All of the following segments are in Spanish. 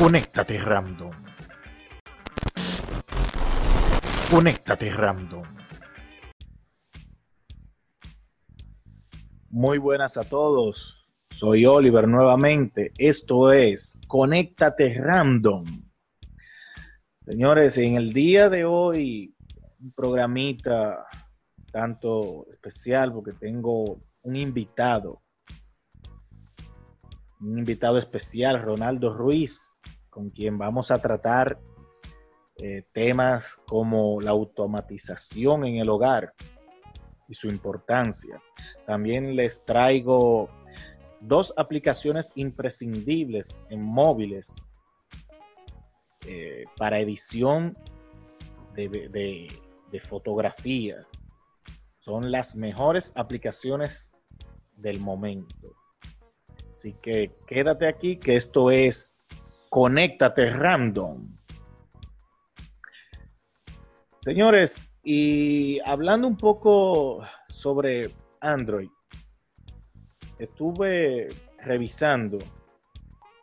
Conéctate random. Conéctate random. Muy buenas a todos. Soy Oliver nuevamente. Esto es Conéctate Random. Señores, en el día de hoy, un programita tanto especial porque tengo un invitado. Un invitado especial, Ronaldo Ruiz con quien vamos a tratar eh, temas como la automatización en el hogar y su importancia. También les traigo dos aplicaciones imprescindibles en móviles eh, para edición de, de fotografía. Son las mejores aplicaciones del momento. Así que quédate aquí que esto es Conéctate Random. Señores, y hablando un poco sobre Android, estuve revisando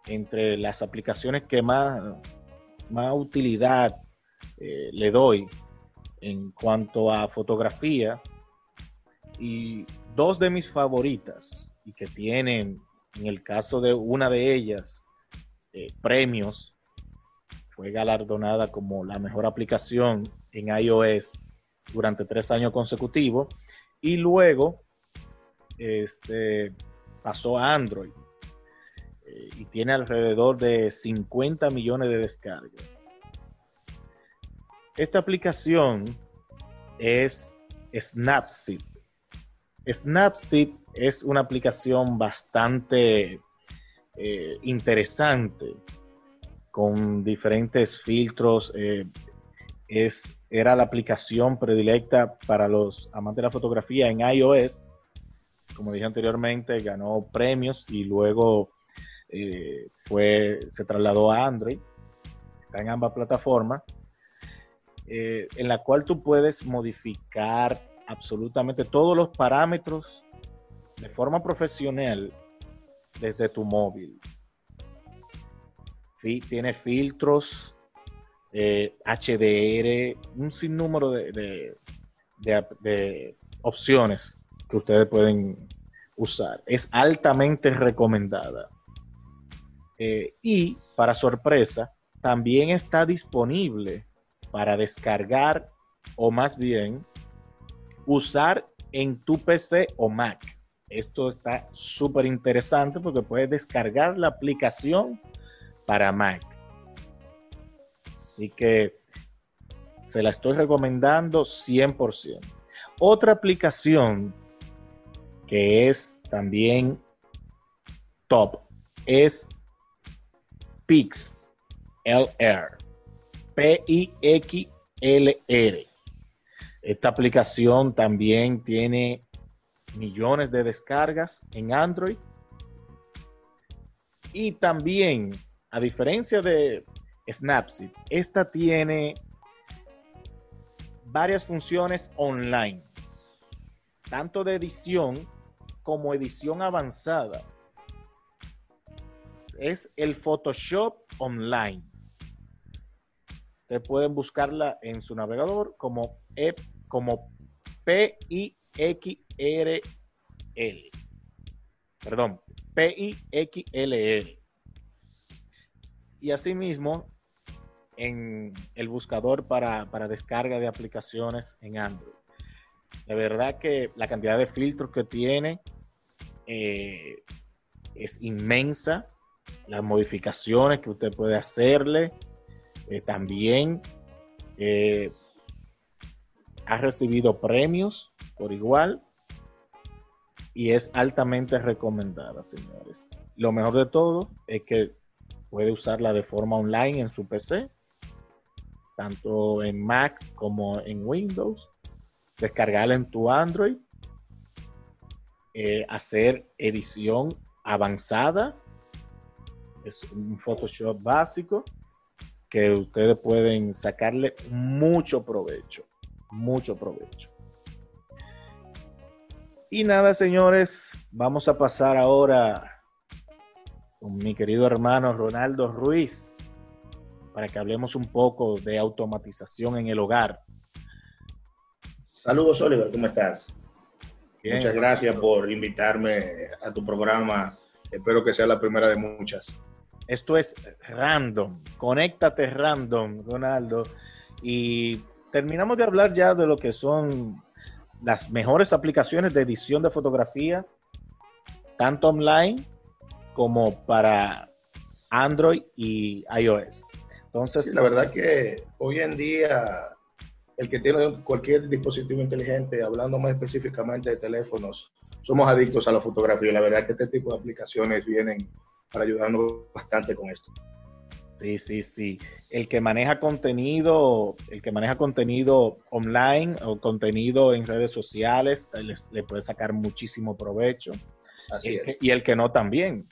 entre las aplicaciones que más, más utilidad eh, le doy en cuanto a fotografía y dos de mis favoritas y que tienen, en el caso de una de ellas, eh, premios. Fue galardonada como la mejor aplicación en iOS durante tres años consecutivos. Y luego este, pasó a Android. Eh, y tiene alrededor de 50 millones de descargas. Esta aplicación es Snapseed. Snapseed es una aplicación bastante eh, interesante con diferentes filtros. Eh, es, era la aplicación predilecta para los amantes de la fotografía en iOS. Como dije anteriormente, ganó premios y luego eh, fue, se trasladó a Android. Está en ambas plataformas. en la cual tú puedes modificar absolutamente todos los parámetros de forma profesional desde tu móvil. tiene filtros, HDR, eh, un sinnúmero de, de, opciones que ustedes pueden usar. Es altamente recomendada. Eh, y para sorpresa, también está disponible para descargar o más bien usar en tu PC o Mac. Esto está súper interesante porque puedes descargar la aplicación para Mac. Así que se la estoy recomendando 100%. Otra aplicación que es también top es Pix LR. P-I-X-L-R. Esta aplicación también tiene millones de descargas en Android. Y también, a diferencia de Snapseed, esta tiene varias funciones online, tanto de edición como edición avanzada. Es el Photoshop Online. Ustedes pueden buscarla en su navegador como, e, como P-I-X-R L. Perdón, P-I-X-L-L. Y asimismo, en el buscador para, descarga de aplicaciones en Android. De verdad que la cantidad de filtros que tiene eh, es inmensa. Las modificaciones que usted puede hacerle eh, también eh, ha recibido premios por igual y es altamente recomendada, señores. Lo mejor de todo es que puede usarla de forma online en su PC, tanto en Mac como en Windows, descargarla en tu Android, eh, hacer edición avanzada, es un Photoshop básico que ustedes pueden sacarle mucho provecho, mucho provecho. Y nada, señores, vamos a pasar ahora con mi querido hermano Ronaldo Ruiz para que hablemos un poco de automatización en el hogar. Saludos, Oliver, ¿cómo estás? Muchas gracias por invitarme a tu programa. Espero que sea la primera de muchas. Esto es random. Conéctate random, Ronaldo. Y terminamos de hablar ya de lo que son las mejores aplicaciones de edición de fotografía, tanto online como para Android y iOS. Entonces, la verdad que hoy en día el que tiene cualquier dispositivo inteligente, hablando más específicamente de teléfonos, somos adictos a la fotografía. La verdad que este tipo de aplicaciones vienen para ayudarnos bastante con esto. Sí, sí, sí. El que maneja contenido, el que maneja contenido online o contenido en redes sociales, le, puede sacar muchísimo provecho. Así es. y el que no también.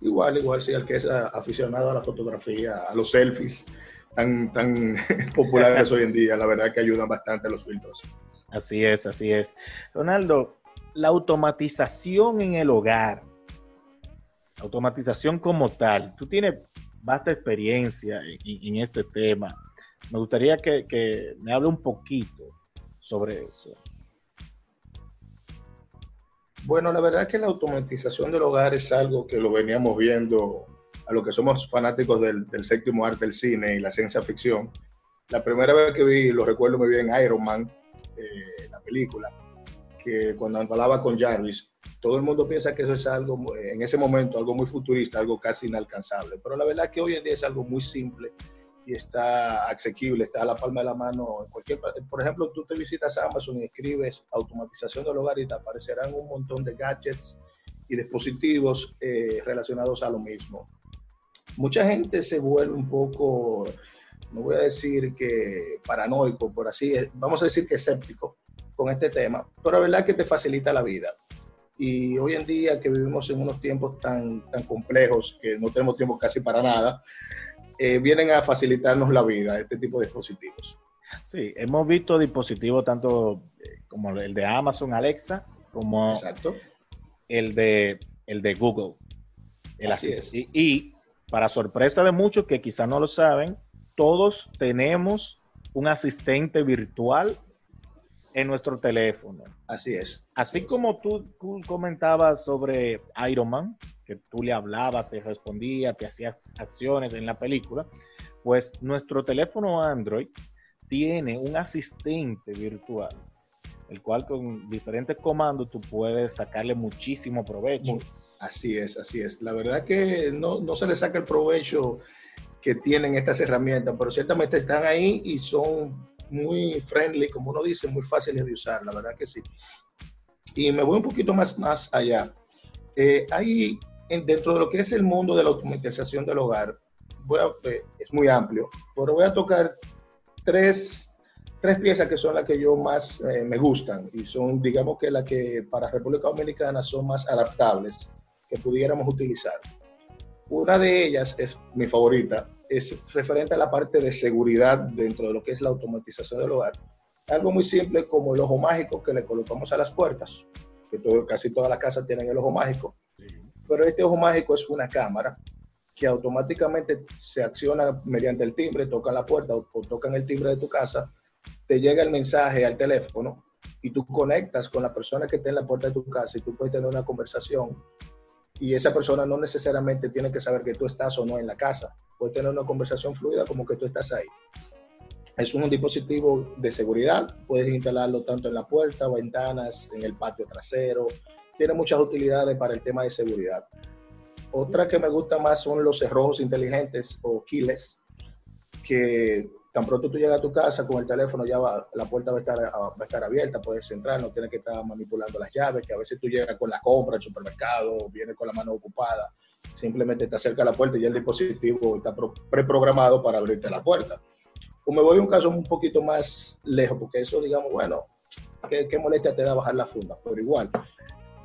Igual, igual, sí, el que es aficionado a la fotografía, a los selfies tan, tan populares hoy en día, la verdad que ayudan bastante los filtros. Así es, así es. Ronaldo, la automatización en el hogar, automatización como tal, tú tienes vasta experiencia en, este tema. Me gustaría que, me hable un poquito sobre eso. Bueno, la verdad que la automatización del hogar es algo que lo veníamos viendo a lo que somos fanáticos del, séptimo arte del cine y la ciencia ficción. La primera vez que vi, lo recuerdo muy bien, Iron Man, eh, la película, que cuando hablaba con Jarvis, todo el mundo piensa que eso es algo, en ese momento, algo muy futurista, algo casi inalcanzable. Pero la verdad que hoy en día es algo muy simple y está asequible, está a la palma de la mano en cualquier Por ejemplo, tú te visitas a Amazon y escribes automatización del hogar y te aparecerán un montón de gadgets y dispositivos eh, relacionados a lo mismo. Mucha gente se vuelve un poco, no voy a decir que paranoico, por así, vamos a decir que escéptico con este tema, pero la verdad es que te facilita la vida. Y hoy en día que vivimos en unos tiempos tan, tan complejos, que no tenemos tiempo casi para nada, eh, vienen a facilitarnos la vida este tipo de dispositivos. Sí, hemos visto dispositivos tanto eh, como el de Amazon Alexa, como el de el de Google. El Así es. Y, para sorpresa de muchos que quizás no lo saben, todos tenemos un asistente virtual en nuestro teléfono. Así es. Así como tú, comentabas sobre Iron Man, que tú le hablabas, te respondía, te hacías acciones en la película, pues nuestro teléfono Android tiene un asistente virtual, el cual con diferentes comandos tú puedes sacarle muchísimo provecho. Así es, así es. La verdad que no, no se le saca el provecho que tienen estas herramientas, pero ciertamente están ahí y son muy friendly, como uno dice, muy fáciles de usar, la verdad que sí. Y me voy un poquito más, más allá. Eh, hay, dentro de lo que es el mundo de la automatización del hogar, voy eh, es muy amplio, pero voy a tocar tres, tres piezas que son las que yo más eh, me gustan y son, digamos que las que para República Dominicana son más adaptables que pudiéramos utilizar. Una de ellas es mi favorita, es referente a la parte de seguridad dentro de lo que es la automatización del hogar. Algo muy simple como el ojo mágico que le colocamos a las puertas, que casi todas las casas tienen el ojo mágico, pero este ojo mágico es una cámara que automáticamente se acciona mediante el timbre, toca la puerta o, o tocan el timbre de tu casa, te llega el mensaje al teléfono y tú conectas con la persona que está en la puerta de tu casa y tú puedes tener una conversación y esa persona no necesariamente tiene que saber que tú estás o no en la casa. Puede tener una conversación fluida como que tú estás ahí. Es un dispositivo de seguridad, puedes instalarlo tanto en la puerta, ventanas, en el patio trasero. Tiene muchas utilidades para el tema de seguridad. Otra que me gusta más son los cerrojos inteligentes o keyless, que tan pronto tú llegas a tu casa con el teléfono, ya va, la puerta va a, estar, va a estar abierta, puedes entrar, no tienes que estar manipulando las llaves, que a veces tú llegas con la compra al supermercado, vienes con la mano ocupada, simplemente te acerca a la puerta y el dispositivo está preprogramado para abrirte la puerta. O me voy a un caso un poquito más lejos, porque eso, digamos, bueno, qué, qué molestia te da bajar la funda, pero igual.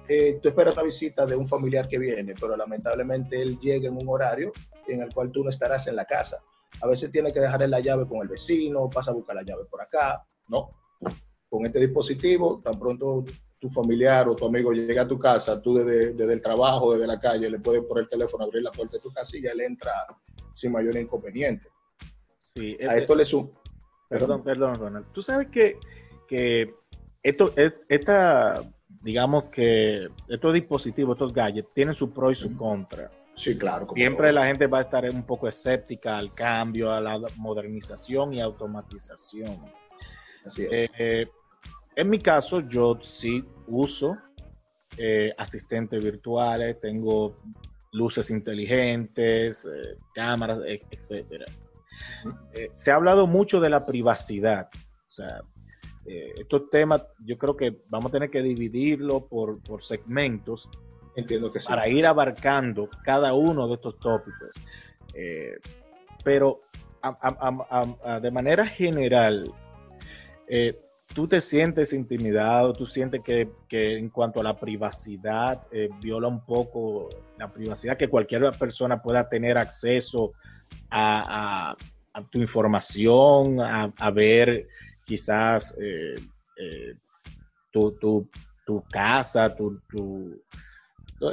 Eh, tú esperas la visita de un familiar que viene, pero lamentablemente él llega en un horario en el cual tú no estarás en la casa a veces tiene que dejar la llave con el vecino, pasa a buscar la llave por acá. No. Con este dispositivo, tan pronto tu familiar o tu amigo llega a tu casa, tú desde, desde el trabajo, desde la calle, le puedes por el teléfono abrir la puerta de tu casa y ya él entra sin mayor inconveniente. Sí, a esto le sumo. Perdón, perdón, Ronald. Tú sabes que, que esto, esta, digamos que estos dispositivos, estos gadgets, tienen su pro y su contra. Sí, claro. Siempre la gente va a estar un poco escéptica al cambio, a la modernización y automatización. Así es. Eh, en mi caso, yo sí uso eh, asistentes virtuales, tengo luces inteligentes, eh, cámaras, e, etcétera. se ha hablado mucho de la privacidad. O sea, estos temas yo creo que vamos a tener que dividirlo por, por segmentos Entiendo que Para ir abarcando cada uno de estos tópicos. Eh, pero de manera general, eh, tú te sientes intimidado, tú sientes que, en cuanto a la privacidad, eh, viola un poco la privacidad, que cualquier persona pueda tener acceso a, tu información, a, ver quizás tu, tu, casa, tu,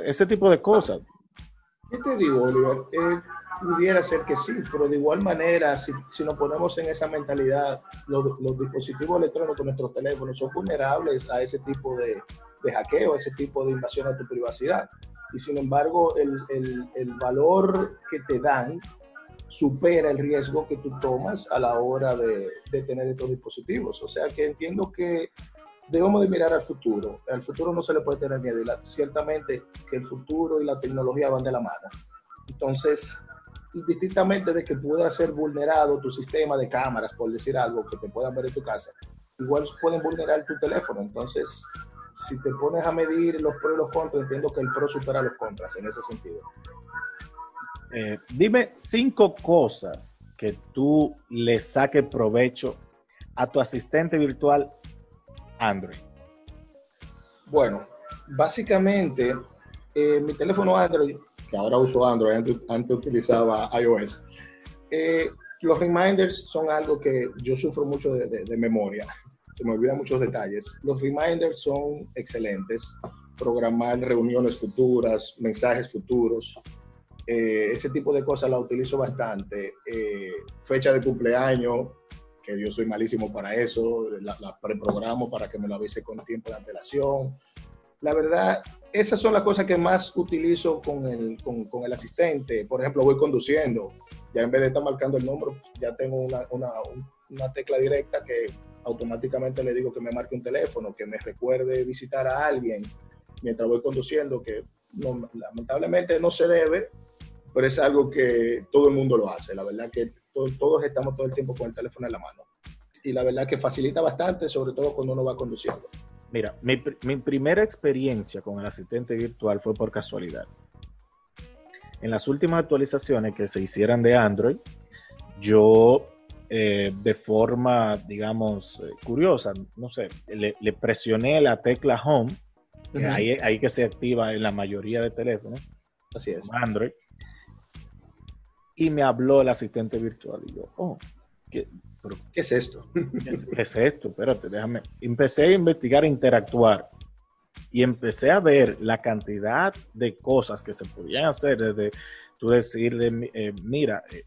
ese tipo de cosas. ¿Qué te digo, Oliver? Pudiera ser que sí, pero de igual manera, si, si nos ponemos en esa mentalidad, los, dispositivos electrónicos, nuestros teléfonos, son vulnerables a ese tipo de, de hackeo, a ese tipo de invasión a tu privacidad. Y sin embargo, el, el, el valor que te dan supera el riesgo que tú tomas a la hora de, de, tener estos dispositivos. O sea que entiendo que debemos de mirar al futuro. Al futuro no se le puede tener miedo. Y ciertamente que el futuro y la tecnología van de la mano. Entonces, indistintamente de que pueda ser vulnerado tu sistema de cámaras, por decir algo, que te puedan ver en tu casa, igual pueden vulnerar tu teléfono. Entonces, si te pones a medir los pros y los contras, entiendo que el pro supera los contras en ese sentido. Eh, dime cinco cosas que tú le saques provecho a tu asistente virtual Android? Bueno, básicamente eh, mi teléfono Android, que ahora uso Android, antes, utilizaba iOS, eh, los reminders son algo que yo sufro mucho de, memoria, se me olvidan muchos detalles. Los reminders son excelentes, programar reuniones futuras, mensajes futuros, eh, ese tipo de cosas la utilizo bastante. fecha de cumpleaños, que yo soy malísimo para eso, la, preprogramo para que me lo avise con tiempo de antelación. La verdad, esas son las cosas que más utilizo con el, con, el asistente. Por ejemplo, voy conduciendo, ya en vez de estar marcando el número, ya tengo una, una, una tecla directa que automáticamente le digo que me marque un teléfono, que me recuerde visitar a alguien mientras voy conduciendo, que lamentablemente no se debe, pero es algo que todo el mundo lo hace. La verdad que todos, estamos todo el tiempo con el teléfono en la mano. Y la verdad que facilita bastante, sobre todo cuando uno va conduciendo. Mira, mi, primera experiencia con el asistente virtual fue por casualidad. En las últimas actualizaciones que se hicieran de Android, yo eh, de forma, digamos, eh, curiosa, no sé, le, presioné la tecla Home, que ahí, ahí, que se activa en la mayoría de teléfonos, así es, Android, y me habló el asistente virtual. Y yo, oh, ¿qué, es esto? ¿qué, es, esto? Espérate, déjame. Empecé a investigar, e interactuar y empecé a ver la cantidad de cosas que se podían hacer desde tú decirle, eh, mira, eh,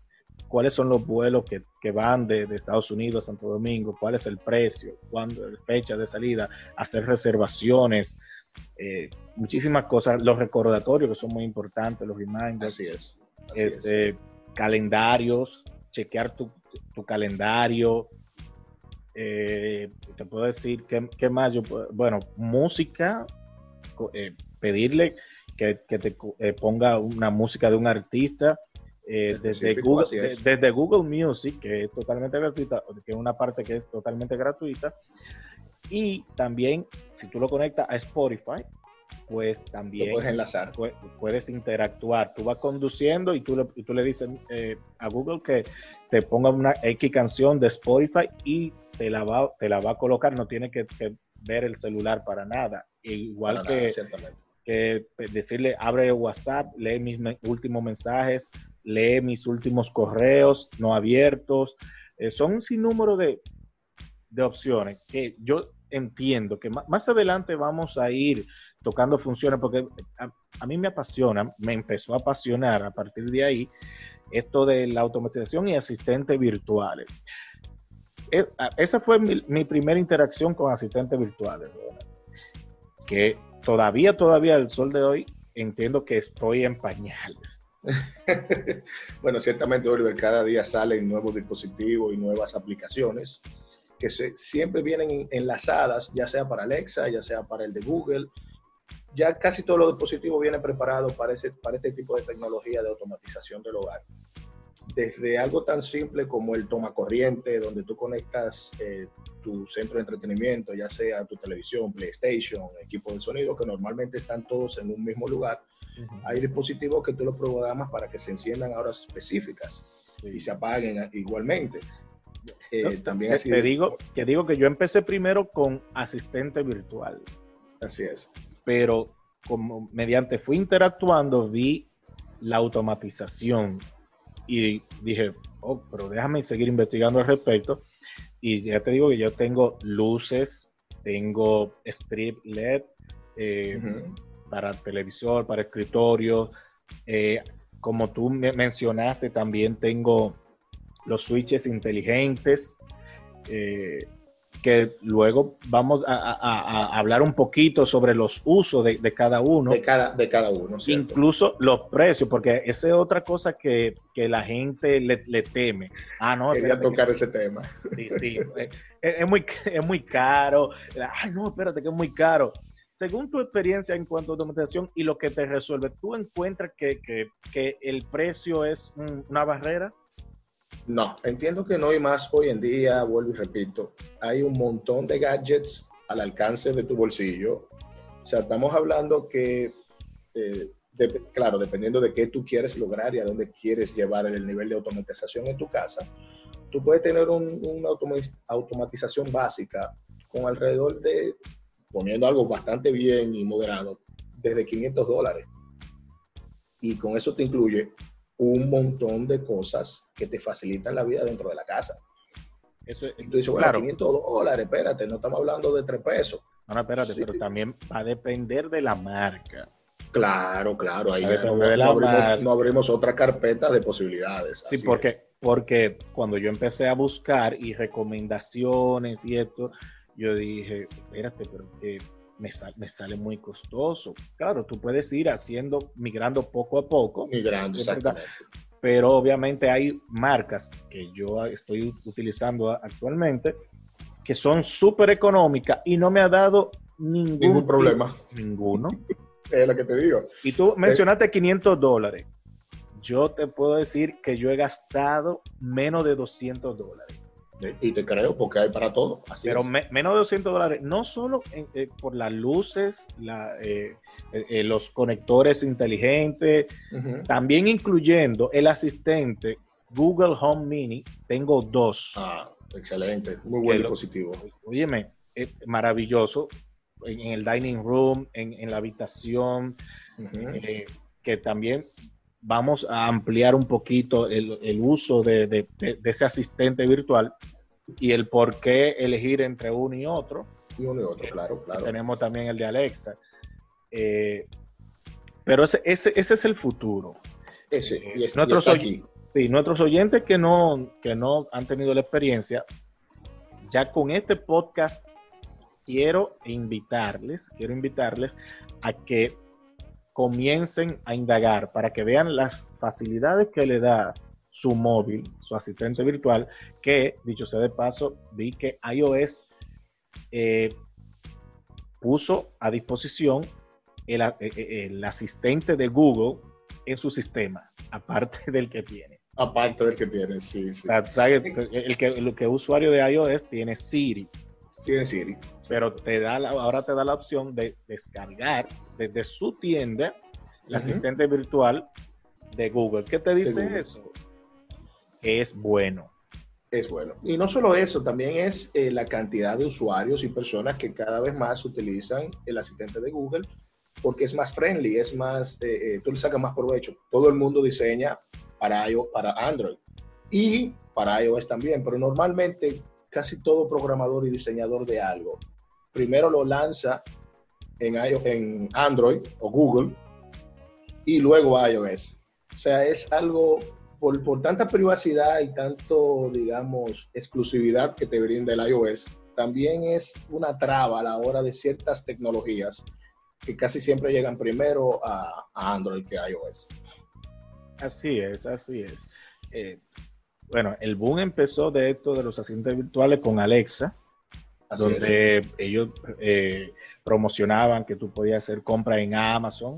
cuáles son los vuelos que, que van de, de, Estados Unidos a Santo Domingo, cuál es el precio, cuándo, fecha de salida, hacer reservaciones, eh, muchísimas cosas, los recordatorios que son muy importantes, los reminders. Así es. este, calendarios, chequear tu, calendario. Eh, te puedo decir qué, más yo bueno música eh, pedirle que, te eh, ponga una música de un artista desde, Google, desde Google Music que es totalmente gratuita que es una parte que es totalmente gratuita y también si tú lo conectas a Spotify pues también puedes enlazar. Puedes, interactuar. Tú vas conduciendo y tú le, y tú le dices eh, a Google que te ponga una X canción de Spotify y te la va, te la va a colocar. No tiene que, ver el celular para nada. Igual que, que decirle abre WhatsApp, lee mis últimos mensajes, lee mis últimos correos no abiertos. Eh, son un sinnúmero de, de opciones que yo entiendo que más adelante vamos a ir tocando funciones, porque a, mí me apasiona, me empezó a apasionar a partir de ahí esto de la automatización y asistentes virtuales. E, esa fue mi, primera interacción con asistentes virtuales, que todavía, todavía el sol de hoy entiendo que estoy en pañales. bueno, ciertamente, Oliver, cada día salen nuevos dispositivos y nuevas aplicaciones que siempre vienen enlazadas, ya sea para Alexa, ya sea para el de Google. Ya casi todos los dispositivos vienen preparados para, ese, para este tipo de tecnología de automatización del hogar. Desde algo tan simple como el toma corriente, donde tú conectas eh, tu centro de entretenimiento, ya sea tu televisión, PlayStation, equipo de sonido, que normalmente están todos en un mismo lugar. Hay dispositivos que tú los programas para que se enciendan a horas específicas y se apaguen igualmente. Eh, también te, digo, que digo que yo empecé primero con asistente virtual. Así es. Pero como mediante fui interactuando, vi la automatización y dije, oh, pero déjame seguir investigando al respecto. Y ya te digo que yo tengo luces, tengo strip LED eh, para televisor, para escritorio. Eh, como tú me mencionaste, también tengo los switches inteligentes, eh, que luego vamos a, hablar un poquito sobre los usos de, cada uno. De cada, de cada uno. Incluso los precios, porque esa es otra cosa que, la gente le, teme. Ah, no. Quería tocar ese tema. Sí, sí. es, muy, es muy caro. Ay, no, espérate, que es muy caro. Según tu experiencia en cuanto a automatización y lo que te resuelve, ¿tú encuentras que, que el precio es una barrera? No, entiendo que no hay más hoy en día, vuelvo y repito, hay un montón de gadgets al alcance de tu bolsillo. O sea, estamos hablando que, eh, claro, dependiendo de qué tú quieres lograr y a dónde quieres llevar el nivel de automatización en tu casa, tú puedes tener una automatización básica con alrededor de, poniendo algo bastante bien y moderado, desde 500 dólares. Y con eso te incluye un montón de cosas que te facilitan la vida dentro de la casa. Eso es, y tú dices, bueno, claro. 500 dólares, espérate, no estamos hablando de 3 pesos. No, no, espérate, pero también va a depender de la marca. Claro, claro, ahí no, de la abrimos, no, abrimos, otra carpeta de posibilidades. Sí, porque, porque cuando yo empecé a buscar y recomendaciones y esto, yo dije, espérate, pero que me, sale muy costoso. Claro, tú puedes ir haciendo, migrando poco a poco. Migrando, exactamente. Pero obviamente hay marcas que yo estoy utilizando actualmente que son súper económicas y no me ha dado ningún, problema. Ninguno. es lo que te digo. Y tú mencionaste 500 dólares. Yo te puedo decir que yo he gastado menos de 200 dólares. Y te creo, porque hay para todo. Pero menos de 200 dólares, no solo eh, por las luces, eh, eh, los conectores inteligentes, también incluyendo el asistente Google Home Mini, tengo dos. Ah, excelente, muy buen dispositivo. Óyeme, es maravilloso en, el dining room, en, la habitación, que también vamos a ampliar un poquito el, uso de, ese asistente virtual y el por qué elegir entre uno y otro. Y uno y otro, claro, claro. Tenemos también el de Alexa. Eh, pero ese, ese, es el futuro. Ese, eh, y nuestros, aquí. Sí, nuestros oyentes que no, que no han tenido la experiencia, ya con este podcast quiero invitarles, quiero invitarles a que comiencen a indagar para que vean las facilidades que le da su móvil, su asistente virtual, que, dicho sea de paso, vi que iOS eh, puso a disposición el, eh, eh, el, asistente de Google en su sistema, aparte del que tiene. Aparte del que tiene, sí, sí. el, que, el que usuario de iOS tiene Siri. Tiene Siri pero te da ahora te da la opción de descargar desde su tienda el asistente virtual de Google. ¿Qué te dice eso? Es bueno. Es bueno. Y no solo eso, también es eh, la cantidad de usuarios y personas que cada vez más utilizan el asistente de Google porque es más friendly, es más, eh, eh, tú le sacas más provecho. Todo el mundo diseña para, para Android y para iOS también, pero normalmente casi todo programador y diseñador de algo primero lo lanza en, en Android o Google y luego iOS. O sea, es algo por, por, tanta privacidad y tanto, digamos, exclusividad que te brinda el iOS, también es una traba a la hora de ciertas tecnologías que casi siempre llegan primero a, Android que a iOS. Así es, así es. Eh, bueno, el boom empezó de esto de los asistentes virtuales con Alexa, donde ellos eh, promocionaban que tú podías hacer compras en Amazon,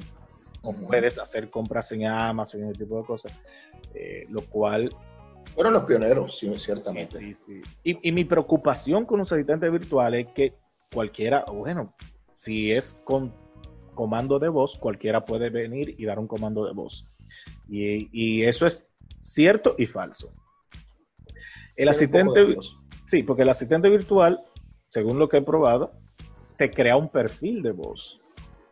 o puedes hacer compras en Amazon y ese tipo de cosas, eh, lo cual... Fueron los pioneros, sí, ciertamente. Sí, sí. Y, y, mi preocupación con los asistentes virtuales es que cualquiera, bueno, si es con comando de voz, cualquiera puede venir y dar un comando de voz. Y, eso es cierto y falso. El asistente, sí, porque el asistente virtual, según lo que he probado, te crea un perfil de voz.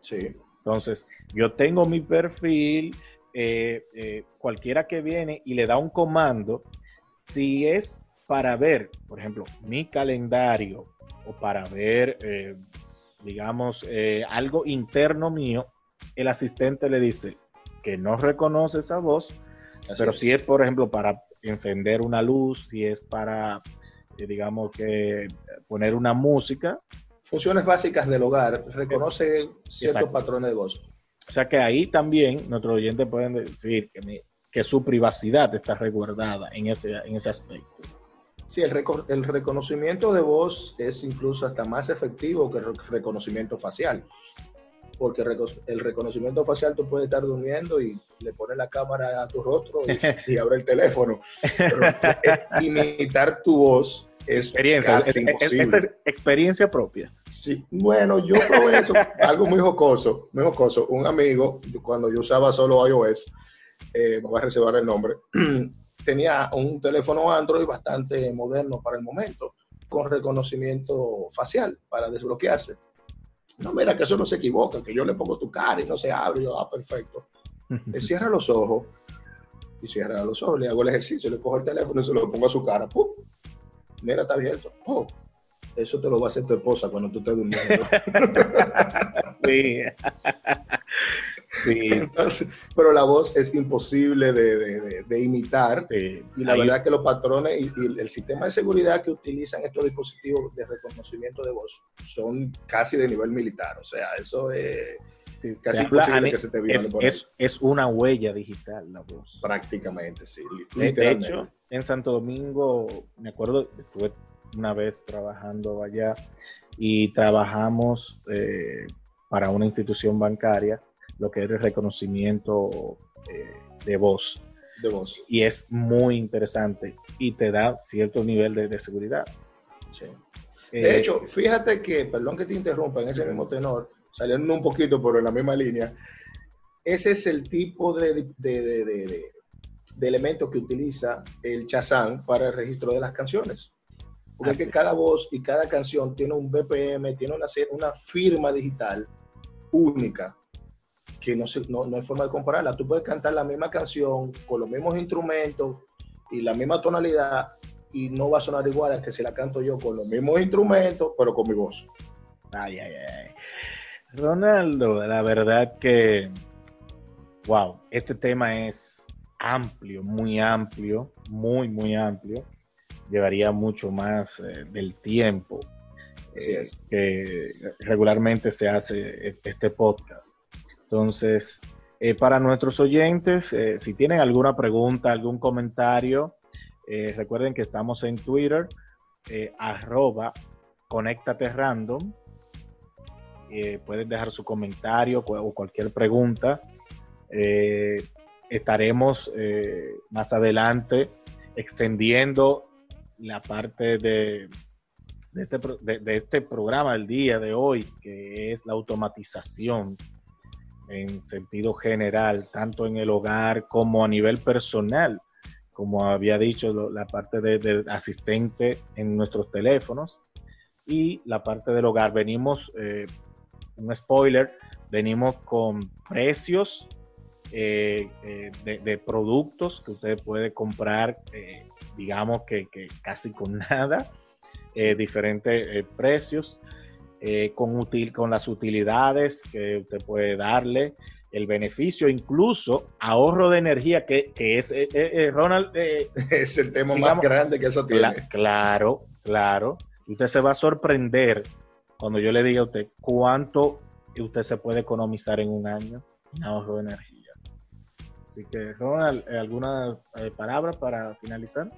Sí. Entonces, yo tengo mi perfil, eh, eh, cualquiera que viene y le da un comando, si es para ver, por ejemplo, mi calendario o para ver eh, digamos, algo interno mío, el asistente le dice que no reconoce esa voz, pero si es, por ejemplo, para encender una luz, si es para, eh, digamos, que poner una música. Funciones básicas del hogar, reconoce ciertos patrones de voz. O sea que ahí también nuestros oyentes pueden decir que, que su privacidad está resguardada en ese, en ese aspecto. Sí, el, el, reconocimiento de voz es incluso hasta más efectivo que el reconocimiento facial. Porque el reconocimiento facial tú puedes estar durmiendo y le pones la cámara a tu rostro y, abre el teléfono. Pero eh, imitar tu voz es experiencia, Esa es experiencia propia. Sí, bueno, yo probé eso, algo muy jocoso, muy jocoso. Un amigo, cuando yo usaba solo iOS, eh, me voy a reservar el nombre, tenía un teléfono Android bastante moderno para el momento, con reconocimiento facial para desbloquearse. No, mira que eso no se equivoca, que yo le pongo tu cara y no se abre. Yo, ah, perfecto. Le cierra los ojos y cierra los ojos, le hago el ejercicio, le cojo el teléfono y se lo pongo a su cara. ¡Pum! Mira, está abierto. Oh, eso te lo va a hacer tu esposa cuando tú estés durmiendo. sí. pero la voz es imposible de, imitar. y la verdad que los patrones y, el sistema de seguridad que utilizan estos dispositivos de reconocimiento de voz son casi de nivel militar. O sea, eso es casi imposible que se te es, es, es, una huella digital la voz. Prácticamente, sí. De hecho, en Santo Domingo, me acuerdo, estuve una vez trabajando allá y trabajamos eh, para una institución bancaria lo que es el reconocimiento eh, de voz. De voz. Y es muy interesante y te da cierto nivel de, seguridad. Sí. Eh, de hecho, fíjate que, perdón que te interrumpa en ese mismo tenor, saliendo un poquito por en la misma línea, ese es el tipo de, de, de, de elementos que utiliza el Chazán para el registro de las canciones. Porque es que cada voz y cada canción tiene un BPM, tiene una, una firma digital única que no, no, no hay forma de compararla. Tú puedes cantar la misma canción con los mismos instrumentos y la misma tonalidad y no va a sonar igual a que si la canto yo con los mismos instrumentos, pero con mi voz. Ay, ay, ay. Ronaldo, la verdad que, wow, este tema es amplio, muy amplio, muy, muy amplio. Llevaría mucho más eh, del tiempo eh, que regularmente se hace este podcast. Entonces, eh, para nuestros oyentes, eh, si tienen alguna pregunta, algún comentario, eh, recuerden que estamos en Twitter, arroba conéctate random. pueden dejar su comentario o cualquier pregunta. estaremos más adelante extendiendo la parte de, este, de este programa del día de hoy, que es la automatización en sentido general, tanto en el hogar como a nivel personal, como había dicho, la parte de, asistente en nuestros teléfonos y la parte del hogar. Venimos, eh, un spoiler, venimos con precios eh, eh, de, productos que usted puede comprar, digamos que, casi con nada, diferentes precios. Eh, con, con las utilidades que usted puede darle, el beneficio, incluso ahorro de energía, que, es, eh, eh, eh, Ronald... es el tema más grande que eso tiene. claro, claro. Usted se va a sorprender cuando yo le diga a usted cuánto usted se puede economizar en un año en ahorro de energía. Así que, Ronald, ¿alguna palabra para finalizar?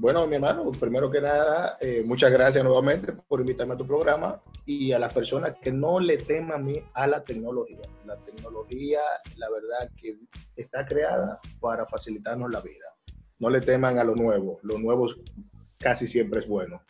Bueno, mi hermano, primero que nada, eh, muchas gracias nuevamente por invitarme a tu programa y a las personas que no le teman a la tecnología. La tecnología, la verdad, que está creada para facilitarnos la vida. No le teman a lo nuevo. Lo nuevo casi siempre es bueno.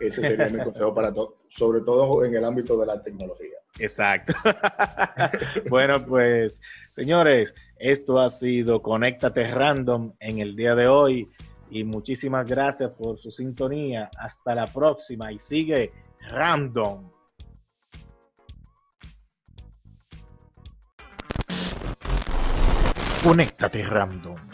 Ese sería mi consejo para todos, sobre todo en el ámbito de la tecnología. Exacto. bueno, pues, señores, esto ha sido Conéctate Random en el día de hoy y muchísimas gracias por su sintonía. Hasta la próxima y sigue random. Conéctate random.